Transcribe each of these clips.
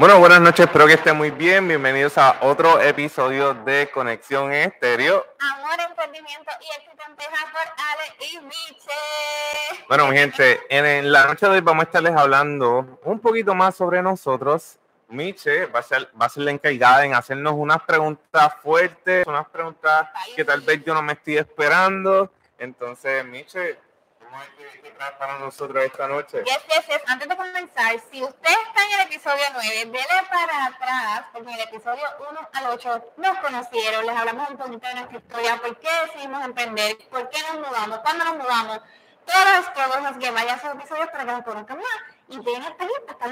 Bueno, buenas noches, espero que estén muy bien. Bienvenidos a otro episodio de Conexión Estéreo. Amor, emprendimiento y éxito empieza por Ale y Miche. Bueno, mi gente, en la noche de hoy vamos a estarles hablando un poquito más sobre nosotros. Miche va a ser, va a ser la encargada en hacernos unas preguntas fuertes, unas preguntas que tal vez yo no me estoy esperando. Entonces, Miche, ¿cómo es que, que traes para nosotros esta noche? Yes, yes, yes. Antes de comenzar, si usted está en el episodio 9, dele para atrás, porque en el episodio 1 al 8 nos conocieron, les hablamos un poquito de nuestra historia, por qué decidimos emprender, por qué nos mudamos, cuándo nos mudamos, todos los struggles que vaya a esos episodios para que nos conozcan más. Y tienen esta lista, hasta.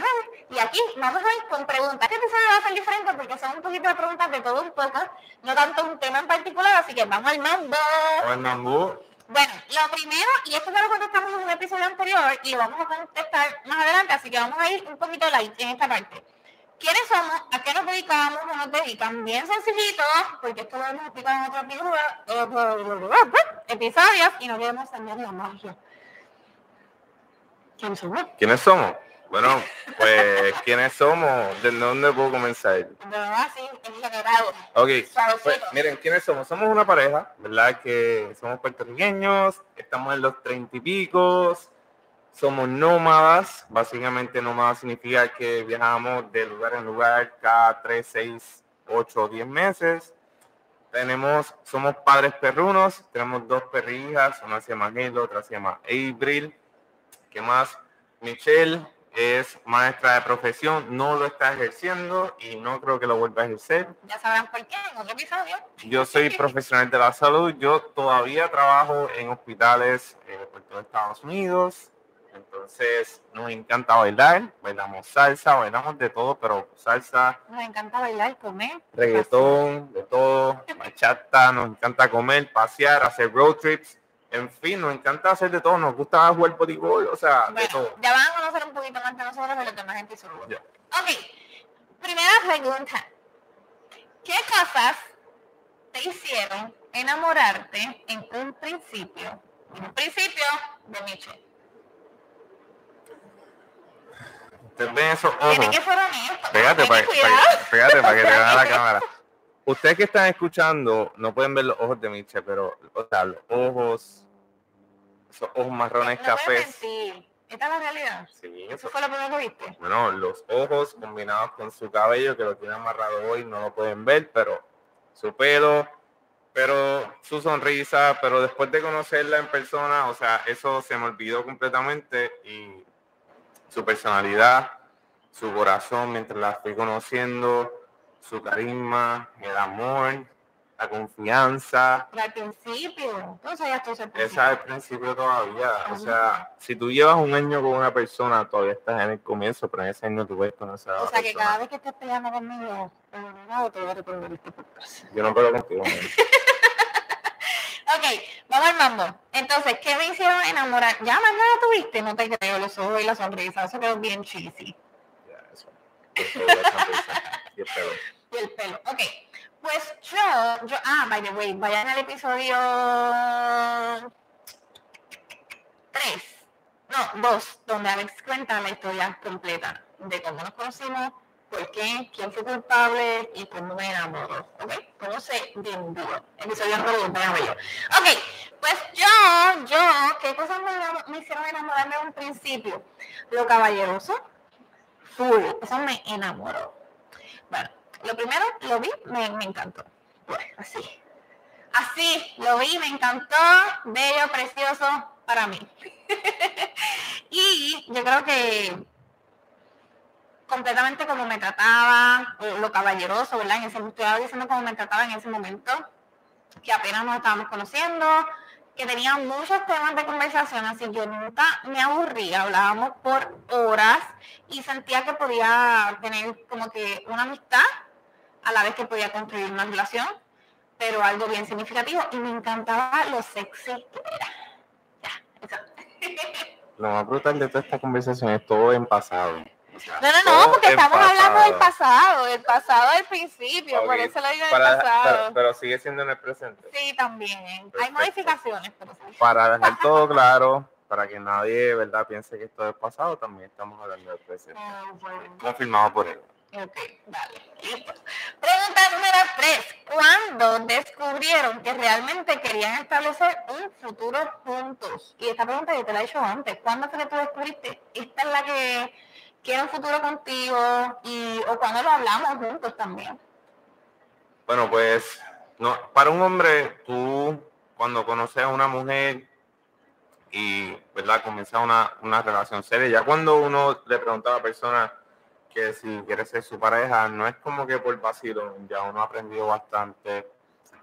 Y aquí vamos a ir con preguntas. Este episodio va a ser diferente porque son un poquito de preguntas de todo un poco, no tanto un tema en particular, así que vamos al mambo. Pues, Mangú, Bueno, lo primero, y esto ya lo contestamos en un episodio anterior y lo vamos a contestar más adelante, así que vamos a ir un poquito light en esta parte. ¿Quiénes somos? ¿A qué nos dedicamos? ¿O nos dedican? Bien sencillito, porque esto lo hemos explicado en otros episodios, episodios y no queremos cambiar la magia. ¿Quiénes somos? ¿quiénes somos? Bueno, pues, ¿quiénes somos? ¿De dónde puedo comenzar? De verdad, sí, generado. Ok, pues, miren, ¿quiénes somos? Somos una pareja, ¿verdad? Que somos puertorriqueños, estamos en los treinta y picos, somos nómadas. Básicamente, nómadas significa que viajamos de lugar en lugar cada tres, seis, ocho o diez meses. Tenemos, somos padres perrunos, tenemos dos perrijas, una se llama Halo, otra se llama Abril. ¿Qué más? Michelle es maestra de profesión, no lo está ejerciendo y no creo que lo vuelva a ejercer. Ya sabrán por qué en otro episodio. Yo soy profesional de la salud. Yo todavía trabajo en hospitales eh, por todo Estados Unidos. Entonces, nos encanta bailar. Bailamos salsa, bailamos de todo, pero salsa, Nos encanta bailar, comer. reggaetón, de todo, bachata. Nos encanta comer, pasear, hacer road trips. En fin, nos encanta hacer de todo. Nos gusta jugar voleibol, o sea, de Bueno, todo. ya van a conocer un poquito más de nosotros de los demás gente seguro. Ya. Ok, primera pregunta. ¿Qué cosas te hicieron enamorarte en un principio? En un principio de Michelle. Ustedes ven esos Tiene ojos. que ser honesto. Pégate para, cuidado. pégate para que te vea la cámara. Ustedes que están escuchando no pueden ver los ojos de Miche, pero o sea, los ojos, esos ojos marrones No cafés. Esta es la realidad. Sí, Eso eso- fue lo primero que viste. bueno, los ojos combinados con su cabello que lo tiene amarrado hoy no lo pueden ver, pero su pelo, pero su sonrisa, pero después de conocerla en persona, o sea, eso se me olvidó completamente y su personalidad, su corazón mientras la fui conociendo, su carisma, el amor, la confianza. Pero al principio. Tú sabías todo ese Esa principio. es el principio todavía. O sea, si tú llevas un año con una persona, todavía estás en el comienzo, pero en ese año tú puedes conocer a O sea que cada vez que estés peleando conmigo, no te voy a recordar este podcast. Yo no peleo contigo. Ok, vamos al mambo. Entonces, ¿qué me hicieron enamorar? ¿Ya más nada tuviste? No te creo, los ojos y la sonrisa. Eso quedó bien cheesy. Ya, eso. Yo soy la sonrisa y el pelo. Ok, pues yo, yo, ah, by the way, vayan al episodio 3, no, 2, donde Alex cuenta la historia completa de cómo nos conocimos, por qué, quién fue culpable y cómo me enamoró. Ok, cómo se vendió. Episodio 2, vayan verlo. Ok, pues yo, yo, ¿qué cosas me, hicieron enamorarme de un principio? Lo caballeroso, full, eso me enamoró. Bueno, lo primero, lo vi, me, encantó. Así. Así, lo vi, me encantó, bello, precioso para mí. y yo creo que completamente como me trataba, eh, lo caballeroso, ¿verdad? En ese, estoy diciendo cómo me trataba en ese momento, que apenas nos estábamos conociendo, que tenía muchos temas de conversación, así yo nunca me aburría, hablábamos por horas y sentía que podía tener como que una amistad a la vez que podía construir una relación, pero algo bien significativo y me encantaba lo sexy que era. Ya, eso. Lo más brutal de toda esta conversación es todo en pasado. O sea, No, no, no, porque estamos hablando del pasado. del pasado del principio, por eso lo digo del pasado. pero, pero sigue siendo en el presente. Sí, también. Hay modificaciones, pero. Para dejar todo claro, para que nadie, ¿verdad?, piense que esto es pasado, también estamos hablando del presente. Ah, bueno. Confirmado por él. Ok, vale. Pregunta número tres. ¿Cuándo descubrieron que realmente querían establecer un futuro juntos? Y esta pregunta yo te la he hecho antes. ¿Cuándo fue que tú descubriste? Esta es la que quiere un futuro contigo y o cuando lo hablamos juntos también. Bueno, pues no, para un hombre, tú cuando conoces a una mujer y verdad comienza una, una relación seria, ya cuando uno le pregunta a la persona que si quiere ser su pareja, no es como que por vacío, ya uno ha aprendido bastante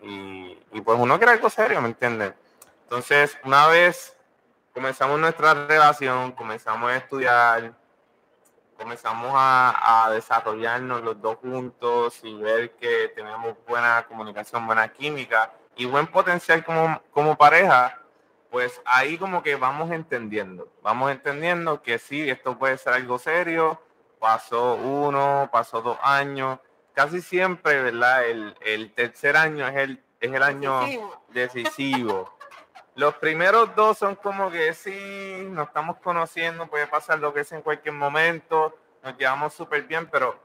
y, y pues uno quiere algo serio, ¿me entiendes? Entonces, una vez comenzamos nuestra relación, comenzamos a estudiar, comenzamos a, a, desarrollarnos los dos juntos y ver que tenemos buena comunicación, buena química y buen potencial como, como pareja, pues ahí como que vamos entendiendo, vamos entendiendo que sí, esto puede ser algo serio, pasó uno, pasó dos años, casi siempre, ¿verdad? El, el tercer año es el, es el año decisivo. Los primeros dos son como que sí, nos estamos conociendo, puede pasar lo que es en cualquier momento, nos llevamos súper bien, pero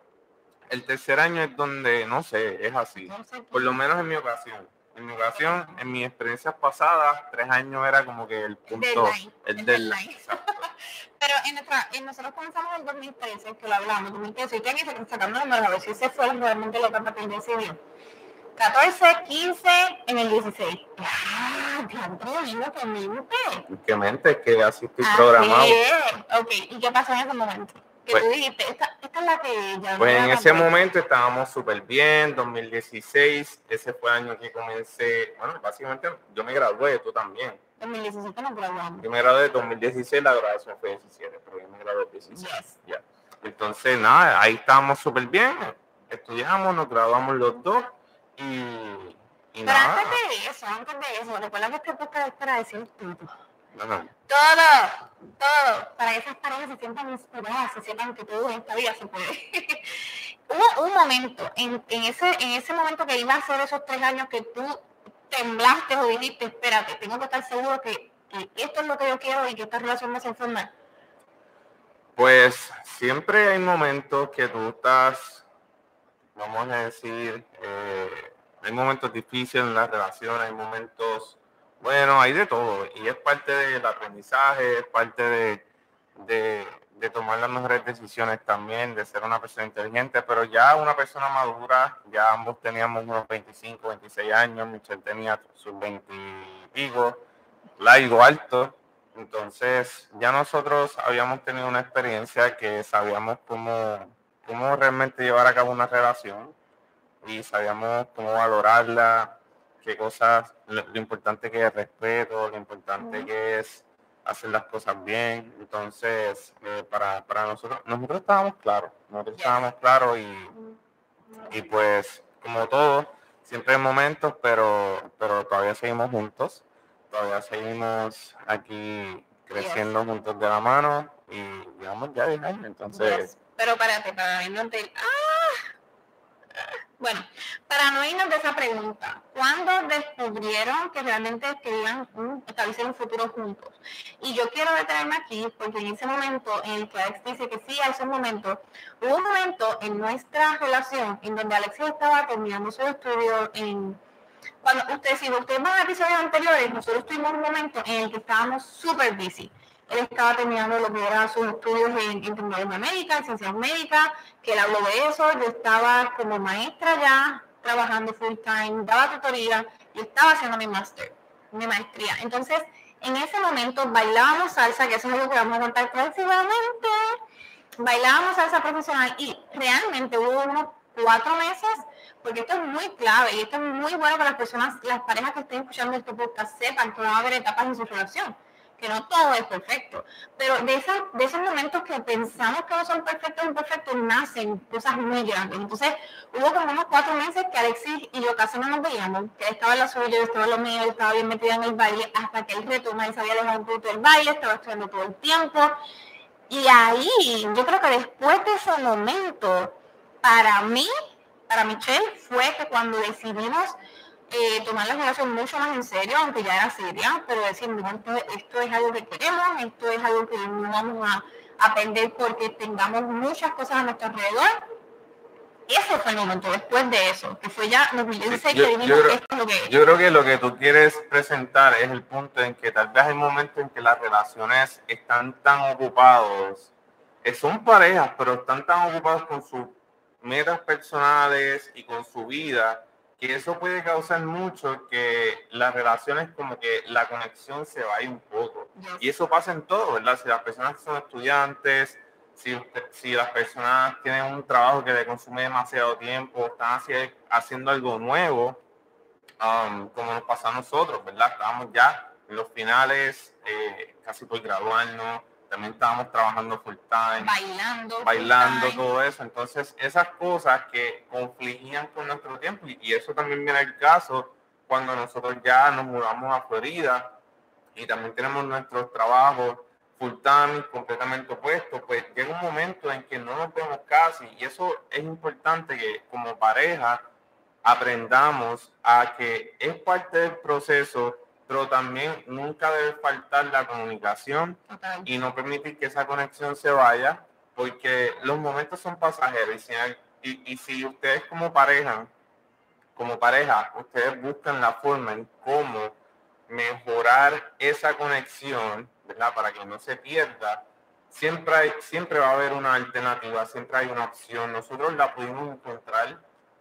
el tercer año es donde, no sé, es así. Por lo menos en mi ocasión. En mi ocasión, en mis experiencias pasadas, tres años era como que el punto, el deadline. Pero en nuestra, en nosotros comenzamos en 2013, que lo hablamos, 2013, y tengo que sacando números a ver si ese fue realmente lo que me decidió. 14, 15 en el 16. ¡Ah! ¡Diablo, qué mente! ¡Qué mente! Que así estoy programado. Ok, ¿y qué pasó en ese momento? Que pues, tú dijiste, esta, esta, es la que ya... Pues en ese momento estábamos súper bien, 2016, ese fue el año que comencé, bueno, básicamente yo me gradué, tú también. 2017 nos graduamos. Yo me gradué en 2016, la graduación fue 17, pero yo me gradué en 16. Ya. Entonces, nada, ahí estábamos súper bien, estudiamos, nos graduamos los dos y, Pero antes de eso, antes de eso, recuerda que este podcast es para decir todo. No, no. Todo, todo, para que esas parejas se sientan inspiradas, se sientan que todo en esta vida se puede. Hubo un momento, en, en, ese, en ese momento que iba a ser esos tres años que tú temblaste o dijiste, espérate, tengo que estar seguro que, esto es lo que yo quiero y que esta relación me hace formar. Pues siempre hay momentos que tú estás, vamos a decir, eh, hay momentos difíciles en la relación, hay momentos, bueno, hay de todo. Y es parte del aprendizaje, es parte de, de, de, tomar las mejores decisiones también, de ser una persona inteligente, pero ya una persona madura, ya ambos teníamos unos 25, 26 años, Michelle tenía sus 20 y pico, largo, alto. Entonces ya nosotros habíamos tenido una experiencia que sabíamos cómo, cómo realmente llevar a cabo una relación y sabíamos cómo valorarla, qué cosas, lo, importante que es respeto, lo importante que es hacer las cosas bien. Entonces, eh, para, para, nosotros, nosotros estábamos claros, nosotros estábamos claros y, y pues, como todo, siempre hay momentos, pero, pero todavía seguimos juntos, todavía seguimos aquí creciendo juntos de la mano y digamos ya de años, entonces... Pero párate, para no te... ¡Ah! Bueno, para no irnos de esa pregunta, ¿cuándo descubrieron que realmente querían establecer un futuro juntos? Y yo quiero detenerme aquí porque en ese momento en el que Alex dice que sí, a ese momento, hubo un momento en nuestra relación en donde Alexis estaba terminando su estudio en... Cuando ustedes, si ustedes van a episodios anteriores, nosotros tuvimos un momento en el que estábamos súper busy él estaba terminando lo que eran sus estudios en, en tecnología médica, en ciencias médicas, que él habló de eso, yo estaba como maestra ya, trabajando full time, daba tutoría y estaba haciendo mi máster, mi maestría. Entonces, en ese momento bailábamos salsa, que eso es algo que vamos a contar próximamente, bailábamos salsa profesional y realmente hubo unos cuatro meses, porque esto es muy clave y esto es muy bueno para las personas, las parejas que estén escuchando este podcast, sepan que va a haber etapas en su relación que no todo es perfecto, pero de, esa, de esos momentos que pensamos que no son perfectos, imperfectos, nacen cosas muy grandes. Entonces, hubo como unos cuatro meses que Alexis y yo casi no nos veíamos, que él estaba en la suya, yo estaba en lo mío, estaba bien metida en el baile, hasta que él retoma y sabía alejado un poco del baile, estaba estudiando todo el tiempo. Y ahí, yo creo que después de ese momento, para mí, para Michelle, fue que cuando decidimos eh, tomar la relación mucho más en serio, aunque ya era seria, pero decir, esto, esto, es algo que queremos, esto es algo que no vamos a aprender porque tengamos muchas cosas a nuestro alrededor. ese fue el momento después de eso, que fue ya 2016 yo, que yo creo, esto es lo que yo creo que lo que tú quieres presentar es el punto en que tal vez hay momentos en que las relaciones están tan ocupados, eh, son parejas, pero están tan ocupados con sus metas personales y con su vida, que eso puede causar mucho que las relaciones como que la conexión se vaya un poco. Y eso pasa en todo, ¿verdad? Si las personas que son estudiantes, si, usted- si las personas tienen un trabajo que le consume demasiado tiempo, están haci- haciendo algo nuevo, um, como nos pasa a nosotros, ¿verdad? Estábamos ya en los finales, eh, casi por graduarnos, también estábamos trabajando full time bailando, bailando, time. todo eso. Entonces, esas cosas que confligían con nuestro tiempo, y, y eso también viene el caso cuando nosotros ya nos mudamos a Florida y también tenemos nuestros trabajos full time, completamente opuestos, pues llega un momento en que no nos vemos casi, y eso es importante que como pareja aprendamos a que es parte del proceso, pero también nunca debe faltar la comunicación Total. y no permitir que esa conexión se vaya, porque los momentos son pasajeros y si, hay- y, y si ustedes como pareja, como pareja, ustedes buscan la forma en cómo mejorar esa conexión, ¿verdad? Para que no se pierda, siempre, hay, siempre va a haber una alternativa, siempre hay una opción. Nosotros la pudimos encontrar,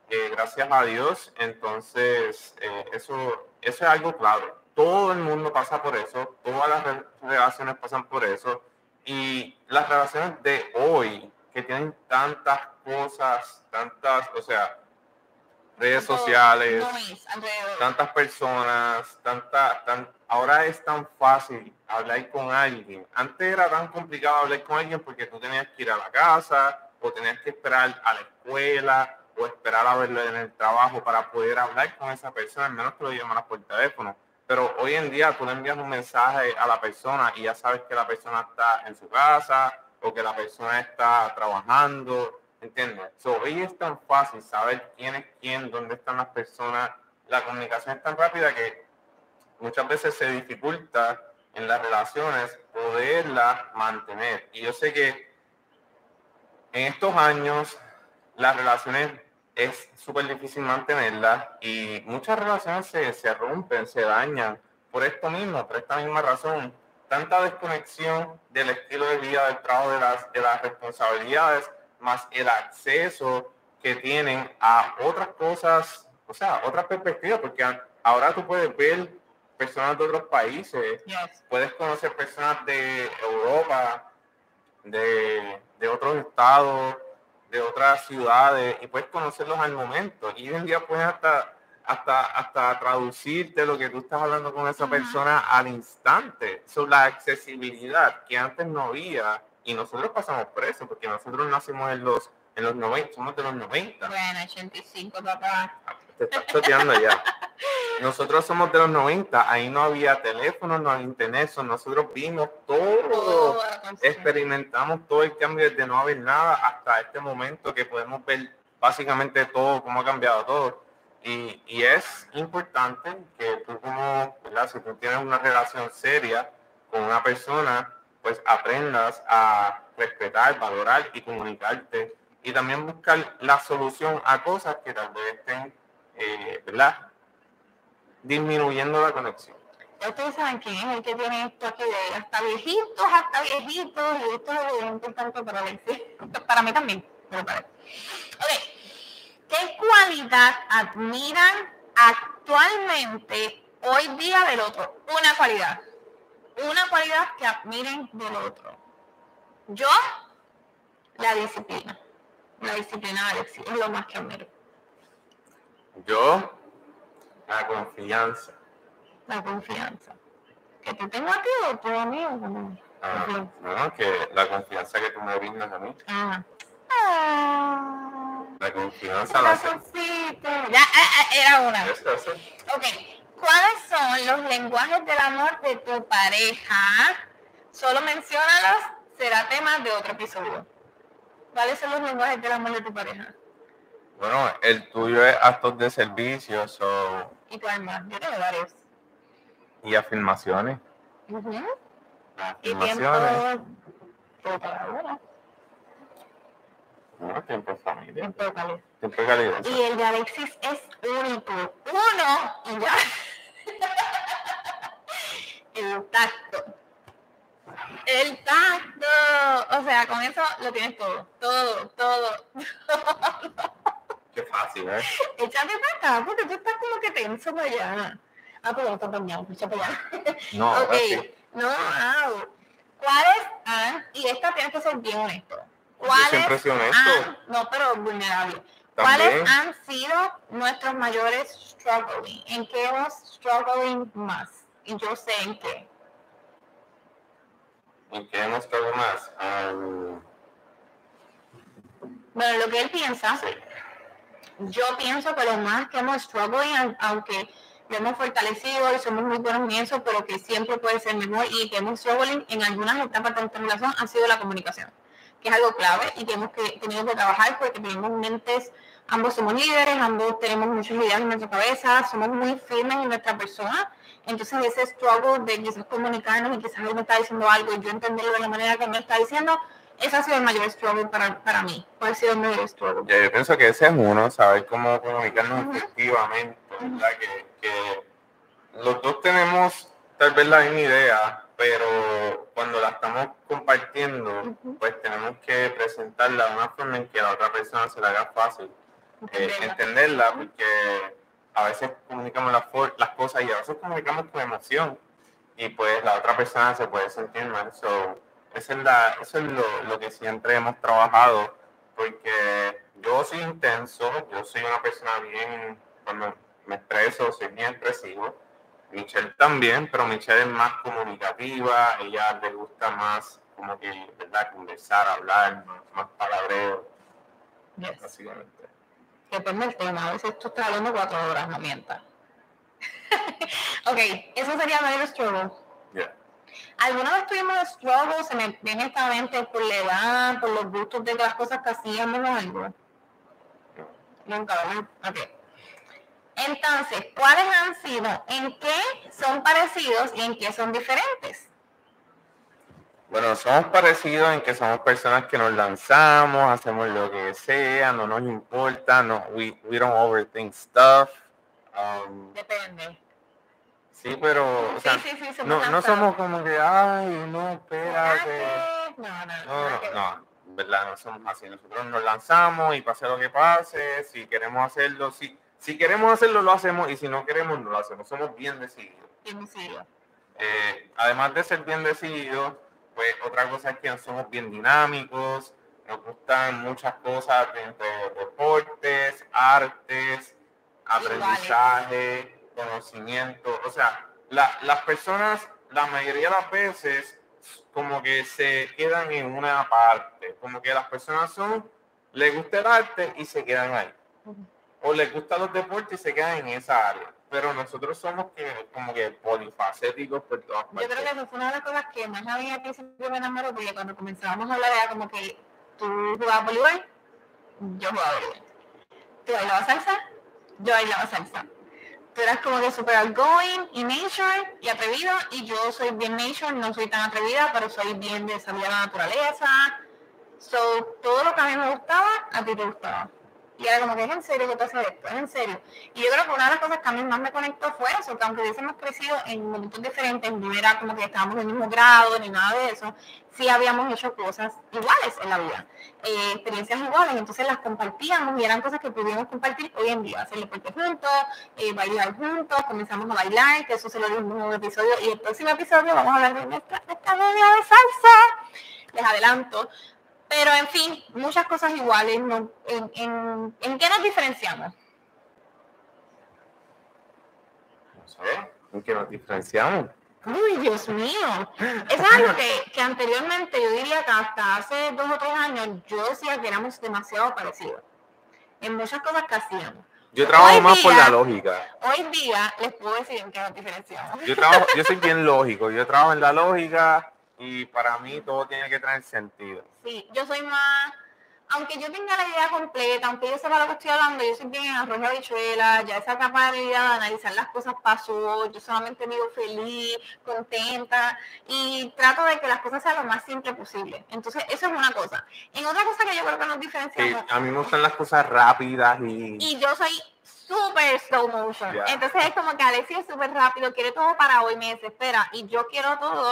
eh, gracias a Dios, entonces eh, eso, eso es algo clave. Todo el mundo pasa por eso, todas las re- relaciones pasan por eso, y las relaciones de hoy, que tienen tantas cosas, tantas, o sea, redes sociales, tantas personas, tanta, tan, ahora es tan fácil hablar con alguien. Antes era tan complicado hablar con alguien porque tú tenías que ir a la casa o tenías que esperar a la escuela o esperar a verlo en el trabajo para poder hablar con esa persona, al menos que lo llamaras por teléfono. Pero hoy en día tú le envías un mensaje a la persona y ya sabes que la persona está en su casa o que la persona está trabajando, ¿entiendes? So, hoy es tan fácil saber quién es quién, dónde están las personas. La comunicación es tan rápida que muchas veces se dificulta en las relaciones poderla mantener. Y yo sé que en estos años las relaciones es súper difícil mantenerlas y muchas relaciones se, se rompen, se dañan por esto mismo, por esta misma razón. Tanta desconexión del estilo de vida, del trabajo, de las, de las responsabilidades, más el acceso que tienen a otras cosas, o sea, otras perspectivas, porque ahora tú puedes ver personas de otros países, Yes. puedes conocer personas de Europa, de, de otros estados, de otras ciudades, y puedes conocerlos al momento. Y hoy en día puedes hasta, hasta, hasta traducirte lo que tú estás hablando con esa persona al instante. Sobre la accesibilidad que antes no había, y nosotros pasamos por eso, porque nosotros nacimos en los, en los 90, somos de los 90. Bueno, 85, papá. Te estás choteando ya. Nosotros somos de los 90, ahí no había teléfono, no había internet, so nosotros vimos todo, experimentamos todo el cambio desde no haber nada hasta este momento que podemos ver básicamente todo, cómo ha cambiado todo. Y, y es importante que tú como, ¿verdad? si tú tienes una relación seria con una persona, pues aprendas a respetar, valorar y comunicarte. Y también buscar la solución a cosas que tal vez estén, eh, ¿verdad? Disminuyendo la conexión. Ya ustedes saben quién es el que tiene esto aquí de hasta viejitos, hasta viejitos, y esto es lo importante para Alexis. Para mí también, pero para él. Ok. ¿Qué cualidad admiran actualmente hoy día del otro? Una cualidad. Una cualidad que admiren del otro. Yo, la disciplina. La disciplina de Alexis es lo más que admiro. Yo, la confianza. La confianza. Que te tengo a ti o tú a mí o. Ah, no, que la confianza que tú me brindas a mí. Ah. Ah. La confianza la. Ya, ah, ah, era una. Ok. ¿Cuáles son los lenguajes del amor de tu pareja? Solo menciónalos, será tema de otro episodio. ¿Cuáles son los lenguajes del amor de tu pareja? Bueno, el tuyo es actos de servicio so, ¿Y cuál más? Yo tengo varios. y afirmaciones. Ujú. Las Y tiempo afirmaciones. todo para una. Ok. tiempo de familia. Tiempo de calidad. Tiempo de calidad. Y el de Alexis es único. Uno y ya. el tacto. El tacto. O sea, con eso lo tienes todo. Todo, todo. Qué fácil, ¿eh? Échate para acá, porque tú estás como que tenso para allá. Ah, pero está echa para allá. No, ok, así. no, ¿cuáles han, y esta tienes que ser bien honesto, ¿cuáles siempre he sido honesto. han- no, pero vulnerable, ¿cuáles han sido nuestros mayores struggling? ¿En qué hemos struggling más? Y yo sé en qué. ¿Y qué hemos estado más? Um, Bueno, lo que él piensa, yo pienso que lo más que hemos struggling, au- aunque lo hemos fortalecido y somos muy buenos en eso, pero que siempre puede ser mejor y que hemos struggling en algunas etapas de nuestra relación ha sido la comunicación, que es algo clave y que hemos que, tenido que trabajar porque tenemos mentes, ambos somos líderes, ambos tenemos muchas ideas en nuestra cabeza, somos muy firmes en nuestra persona, entonces ese struggle de quizás comunicarnos y quizás él me está diciendo algo y yo entenderlo de la manera que me está diciendo, ese ha sido el mayor struggle para, para mí, ¿cuál ha sido el mayor struggle? ya, yo pienso que ese es uno, saber cómo comunicarnos Ujú. efectivamente, ¿verdad? Que, que los dos tenemos tal vez la misma idea, pero cuando la estamos compartiendo, Ujú. pues tenemos que presentarla de una forma en que a la otra persona se le haga fácil eh, Entenderla. porque a veces comunicamos las, las cosas y a veces comunicamos con emoción y pues la otra persona se puede sentir mal. So, esa es la, eso es lo, lo que siempre hemos trabajado, porque yo soy intenso, yo soy una persona bien, cuando me expreso, soy bien expresivo. Michelle también, pero Michelle es más comunicativa, ella le gusta más como que, ¿verdad? Conversar, hablar, más, más palabreo, Yes. básicamente. Depende del tema. A veces tú estás hablando cuatro horas, no mientas. ok, eso sería mayor struggle. ¿Alguna vez tuvimos struggle? Se me viene esta mente por la edad, por los gustos de las cosas que hacíamos o algo. Nunca, ¿verdad? Ok. Entonces, ¿cuáles han sido? ¿En qué son parecidos y en qué son diferentes? Bueno, somos parecidos en que somos personas que nos lanzamos, hacemos lo que sea, no nos importa, no, we, we don't overthink stuff. Um, Depende. Sí, pero, o sea, sí, sí, sí, somos no, no somos como que, ay, no, espérate. No, no, No, no, no, verdad, no somos así. Nosotros nos lanzamos y pase lo que pase, si queremos hacerlo, si, si queremos hacerlo, lo hacemos y si no queremos, no lo hacemos. Somos bien decididos. Eh, además de ser bien decididos, pues otra cosa es que somos bien dinámicos, nos gustan muchas cosas entre deportes, artes, aprendizaje, conocimiento. O sea, la- las personas, la mayoría de las veces, como que se quedan en una parte, como que las personas son, les gusta el arte y se quedan ahí. O les gustan los deportes y se quedan en esa área. Pero nosotros somos que, como que polifacéticos por todas Yo creo que eso fue una de las cosas que más a mí al principio me enamoró, porque cuando comenzábamos a hablar era como que tú jugabas voleibol, yo jugaba voleibol. Tú bailabas salsa, yo bailaba salsa. Tú eras como que super outgoing y nature y atrevido, y yo soy bien nature, no soy tan atrevida, pero soy bien de salir a la naturaleza. So, todo lo que a mí me gustaba, a ti te gustaba. Y era como que es en serio que tú haces esto, es en serio. Y yo creo que una de las cosas que a mí más me conectó fue eso, que aunque hubiésemos crecido en momentos diferentes, no era como que estábamos en el mismo grado ni nada de eso, sí habíamos hecho cosas iguales en la vida, eh, experiencias iguales, entonces las compartíamos y eran cosas que pudimos compartir hoy en día, hacer deporte juntos, eh, bailar juntos, comenzamos a bailar, que eso se lo dimos en un episodio, y el próximo episodio vamos a hablar de nuestra, nuestra media de salsa, les adelanto, pero en fin, muchas cosas iguales. ¿no? ¿En, en, en qué nos diferenciamos? No sé, ¿en qué nos diferenciamos? Uy, Dios mío. Es algo que, que anteriormente yo diría que hasta hace dos o tres años yo decía que éramos demasiado parecidos. En muchas cosas que hacíamos. Yo trabajo Hoy más por la lógica. Hoy día les puedo decir en qué nos diferenciamos. Yo trabajo, yo soy bien lógico, yo trabajo en la lógica y para mí todo tiene que tener sentido. Sí, yo soy más, aunque yo tenga la idea completa, aunque yo sepa lo que estoy hablando, yo soy bien en arroz y habichuela, ya esa capacidad de analizar las cosas pasó, yo solamente vivo feliz, contenta y trato de que las cosas sean lo más simple posible. Entonces, eso es una cosa. En otra cosa que yo creo que nos diferenciamos... a mí me gustan las cosas rápidas y... Y yo soy súper slow motion. Entonces es como que Alexia es súper rápido, quiere todo para hoy, me desespera. Y yo quiero todo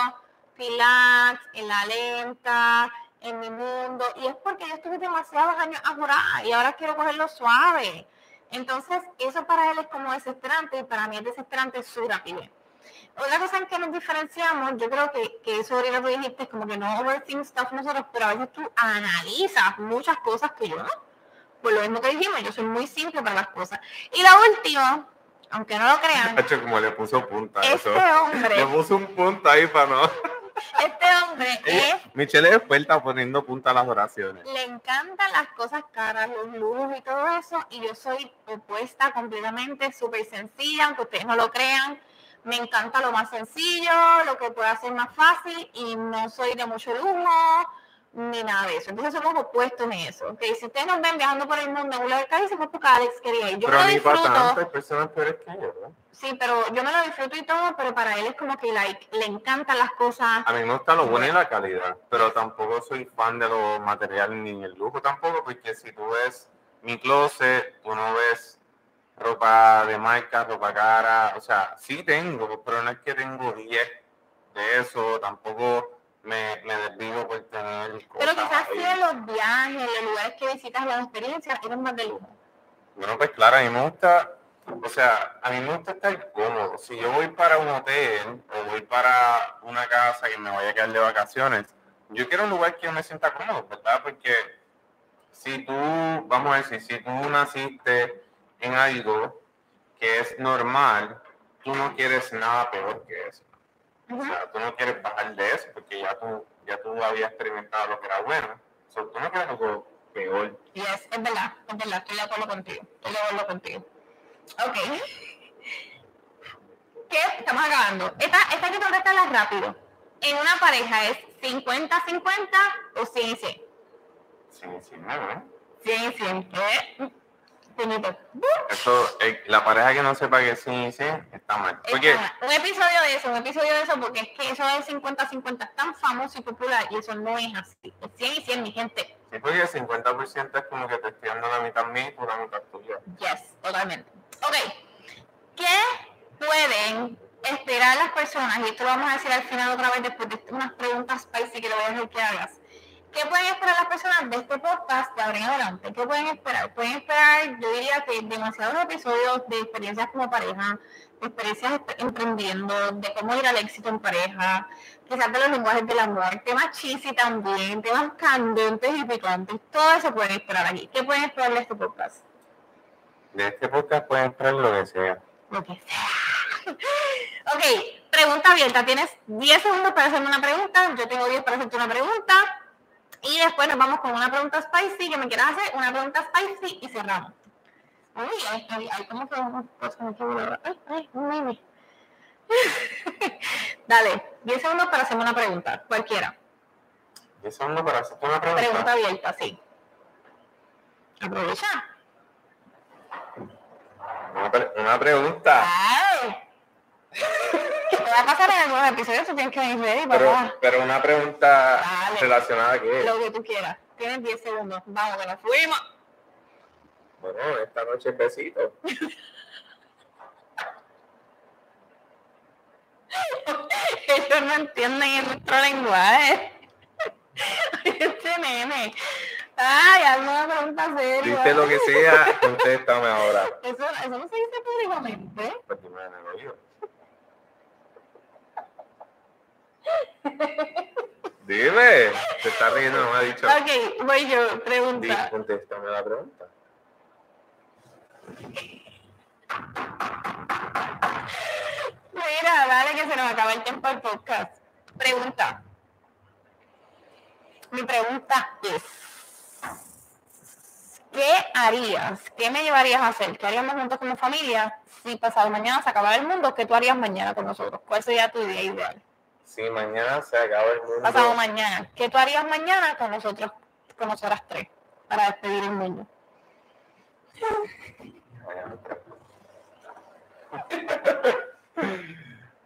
en la lenta, en mi mundo. Y es porque yo estuve demasiados años ahora y ahora quiero cogerlo suave. Entonces, eso para él es como desesperante y para mí es desesperante su rapidez. Otra cosa en que nos diferenciamos, yo creo que, que eso ahorita tú dijiste, es como que no overthink stuff nosotros, pero a veces tú analizas muchas cosas que yo no. Por lo mismo que dijimos, yo soy muy simple para las cosas. Y la última, aunque no lo crean. Hecho, como le puso punta. Este hombre. Le puso un punto ahí para no. Este hombre es. Michelle es experta poniendo punta a las oraciones. Le encantan las cosas caras, los lujos y todo eso. Y yo soy opuesta completamente, súper sencilla, aunque ustedes no lo crean. Me encanta lo más sencillo, lo que pueda ser más fácil y no soy de mucho lujo ni nada de eso. Entonces somos opuestos en eso. Okay, si ustedes nos ven viajando por el mundo en un lugar carísimo, porque Alex quería ir. Yo pero me lo disfruto. hay personas peores que yo, ¿no? Sí, pero yo me lo disfruto y todo, pero para él es como que like, le encantan las cosas. A mí me gusta lo bueno y la calidad, pero tampoco soy fan de lo material ni el lujo tampoco, porque si tú ves mi closet, tú no ves ropa de marca, ropa cara, o sea, sí tengo, pero no es que tengo 10 de eso, tampoco me, me desvivo por tener Pero quizás si en los viajes, los lugares que visitas, las experiencias, eres más de lujo. Bueno, pues claro, a mí me gusta, o sea, a mí me gusta estar cómodo. Si yo voy para un hotel o voy para una casa que me vaya a quedar de vacaciones, yo quiero un lugar que yo me sienta cómodo, ¿verdad? Porque si tú, vamos a decir, si tú naciste en algo que es normal, tú no quieres nada peor que eso. O sea, tú no quieres bajar de eso porque ya tú, ya tú habías experimentado lo que era bueno. O sea, tú no quieres algo peor. Y es, verdad, es verdad, estoy de acuerdo contigo. Estoy de acuerdo contigo. Ok. ¿Qué? Estamos acabando. Esta, esta que contestarla rápido. En una pareja es 50-50 o 100 100. 100 100, ¿no? 100 100. ¿Qué? Eso, eh, la pareja que no sepa que sí, sí, está mal. Porque, un episodio de eso, un episodio de eso, porque es que eso es 50-50 es tan famoso y popular y eso no es así. Es 100 y 100, mi gente. Sí, porque el 50% es como que te estoy dando la mitad mí y la mitad tuya. Yes, totalmente. Ok, ¿qué pueden esperar las personas? Y esto lo vamos a decir al final otra vez después de unas preguntas spicy que le voy a dejar que hagas ¿Qué pueden esperar las personas de este podcast de ahora en adelante? ¿Qué pueden esperar? Pueden esperar, yo diría que demasiados episodios de experiencias como pareja, de experiencias emprendiendo, de cómo ir al éxito en pareja, quizás de los lenguajes del amor, temas cheesy también, temas candentes y picantes, todo eso pueden esperar aquí. ¿Qué pueden esperar de este podcast? De este podcast pueden esperar lo que sea. Lo que sea. ok, pregunta abierta. Tienes 10 segundos para hacerme una pregunta. Yo tengo 10 para hacerte una pregunta. Y después nos vamos con una pregunta spicy que me quieras hacer, una pregunta spicy y cerramos. Uy, ay, ay, ay, ¿cómo Ay, ay, un Dale, 10 segundos para hacerme una pregunta, cualquiera. 10 segundos para hacerte una pregunta. Pregunta abierta, sí. Aprovecha. Una, una pregunta. Ay va a pasar en algunos episodios, tú tienes que venir ready, pero, pero una pregunta relacionada a qué. Lo que tú quieras. Tienes 10 segundos. Vamos, que nos fuimos. Bueno, esta noche es besito. Ellos no entienden nuestro lenguaje. Este nene. Ay, hazme una pregunta seria. Dice lo que sea, contéstame ahora. Eso, eso no se dice públicamente. Pues dime en el oído. Dime, se está riendo, no me ha dicho. Ok, voy yo, pregunta. contéstame la pregunta. Mira, dale que se nos acaba el tiempo del podcast. Pregunta. Mi pregunta es, ¿qué harías? ¿Qué me llevarías a hacer? ¿Qué haríamos juntos como familia si pasado mañana se acabara el mundo? ¿Qué tú harías mañana con nosotros? ¿Cuál sería tu idea ideal? Si mañana se acaba el mundo. Pasado mañana. ¿Qué tú harías mañana con nosotros, con nosotras tres? para despedir el mundo.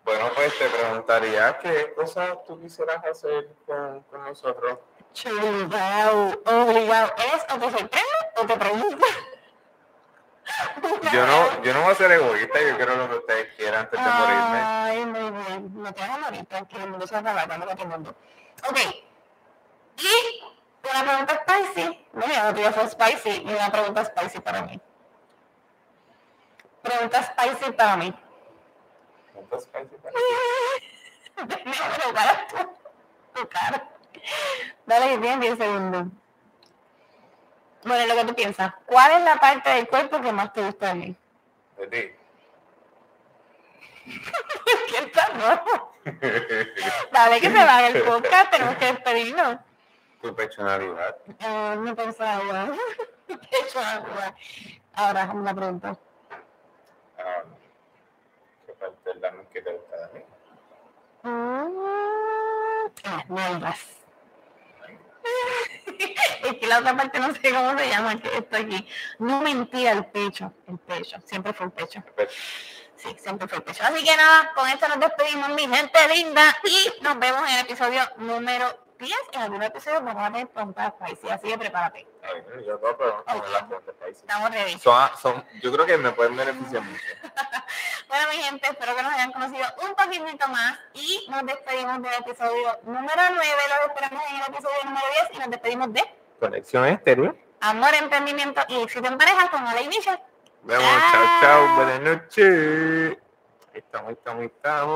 Bueno, pues te preguntaría qué cosas tú quisieras hacer con, con nosotros. Chulao, obligado. ¿Es o te sorprende o te pregunto? Yo no, yo no voy a ser egoísta, yo quiero lo que ustedes quieran antes de morirme. Ay, muy bien. No te vas a morir, tranquilo, el mundo se va a acabar cuando el mundo. Ok. Y una pregunta spicy. No, ya no tuya fue spicy. Y una pregunta spicy para mí. Pregunta spicy para mí. Entonces, ¿cuál es el plan? Déjame para tu, tu cara. Dale, tienes 10 segundos. Bueno, lo que tú piensas. ¿Cuál es la parte del cuerpo que más te gusta de mí? De ti. ¿Qué está rojo? Dale, que se va el podcast. Tenemos que despedirnos. Tu personalidad. Ah, no pensaba. Pecho. Ahora, una pregunta. Ah, ¿Qué parte del que te gusta de mí? Mm, Ah, nalgas. Es que la otra parte no sé cómo se llama, que esto aquí. No mentira, el pecho. El pecho. Siempre fue el pecho. Sí, siempre fue el pecho. Así que nada, con esto nos despedimos, mi gente linda. Y nos vemos en el episodio número 10. En algún episodio vamos a tener preguntas spicy, así que prepárate. Ay, yo las preguntas países. Estamos ready. Son, son, yo creo que me pueden beneficiar mucho. Bueno, mi gente, espero que nos hayan conocido un poquitito más y nos despedimos del episodio número 9. Los esperamos en el episodio número 10 y nos despedimos de Conexión estéreo. Amor, Emprendimiento y Éxito en Pareja con Ale y Michelle. Vemos, chao, chao, buenas noches. Ahí estamos, ahí estamos, ahí estamos.